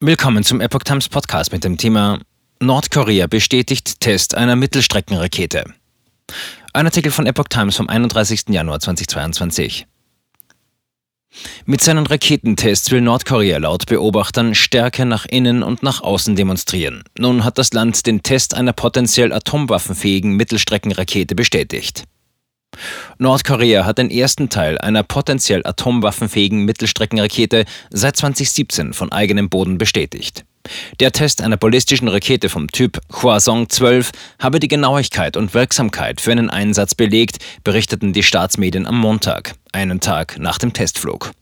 Willkommen zum Epoch Times Podcast mit dem Thema Nordkorea bestätigt Test einer Mittelstreckenrakete. Ein Artikel von Epoch Times vom 31. Januar 2022. Mit seinen Raketentests will Nordkorea laut Beobachtern Stärke nach innen und nach außen demonstrieren. Nun hat das Land den Test einer potenziell atomwaffenfähigen Mittelstreckenrakete bestätigt. Nordkorea hat den ersten Teil einer potenziell atomwaffenfähigen Mittelstreckenrakete seit 2017 von eigenem Boden bestätigt. Der Test einer ballistischen Rakete vom Typ Hwasong 12 habe die Genauigkeit und Wirksamkeit für einen Einsatz belegt, berichteten die Staatsmedien am Montag, einen Tag nach dem Testflug.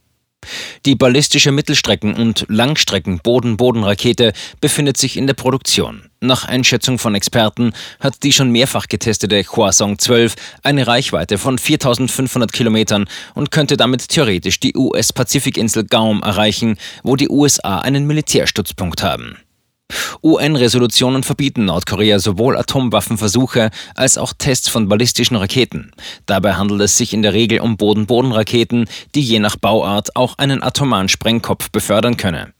Die ballistische Mittelstrecken- und Langstrecken-Boden-Boden-Rakete befindet sich in der Produktion. Nach Einschätzung von Experten hat die schon mehrfach getestete Hwasong 12 eine Reichweite von 4500 Kilometern und könnte damit theoretisch die US-Pazifikinsel Gaum erreichen, wo die USA einen Militärstützpunkt haben. UN-Resolutionen verbieten Nordkorea sowohl Atomwaffenversuche als auch Tests von ballistischen Raketen. Dabei handelt es sich in der Regel um Boden-Boden-Raketen, die je nach Bauart auch einen atomaren Sprengkopf befördern können.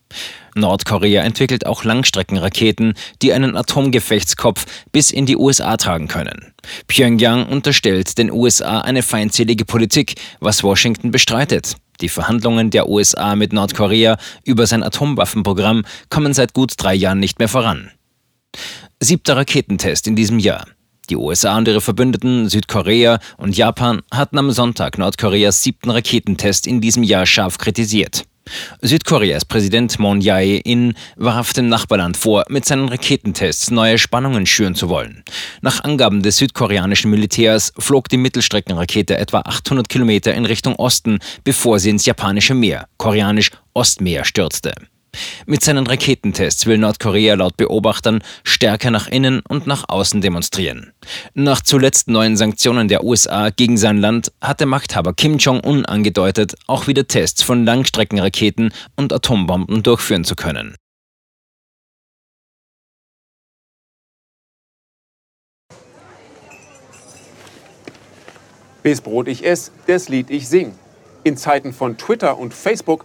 Nordkorea entwickelt auch Langstreckenraketen, die einen Atomgefechtskopf bis in die USA tragen können. Pyongyang unterstellt den USA eine feindselige Politik, was Washington bestreitet. Die Verhandlungen der USA mit Nordkorea über sein Atomwaffenprogramm kommen seit gut drei Jahren nicht mehr voran. Siebter Raketentest in diesem Jahr. Die USA und ihre Verbündeten Südkorea und Japan hatten am Sonntag Nordkoreas siebten Raketentest in diesem Jahr scharf kritisiert. Südkoreas Präsident Moon Jae-in warf dem Nachbarland vor, mit seinen Raketentests neue Spannungen schüren zu wollen. Nach Angaben des südkoreanischen Militärs flog die Mittelstreckenrakete etwa 800 Kilometer in Richtung Osten, bevor sie ins japanische Meer, koreanisch Ostmeer, stürzte. Mit seinen Raketentests will Nordkorea laut Beobachtern stärker nach innen und nach außen demonstrieren. Nach zuletzt neuen Sanktionen der USA gegen sein Land hatte Machthaber Kim Jong-un angedeutet, auch wieder Tests von Langstreckenraketen und Atombomben durchführen zu können. Bis Brot ich ess, das Lied ich sing. In Zeiten von Twitter und Facebook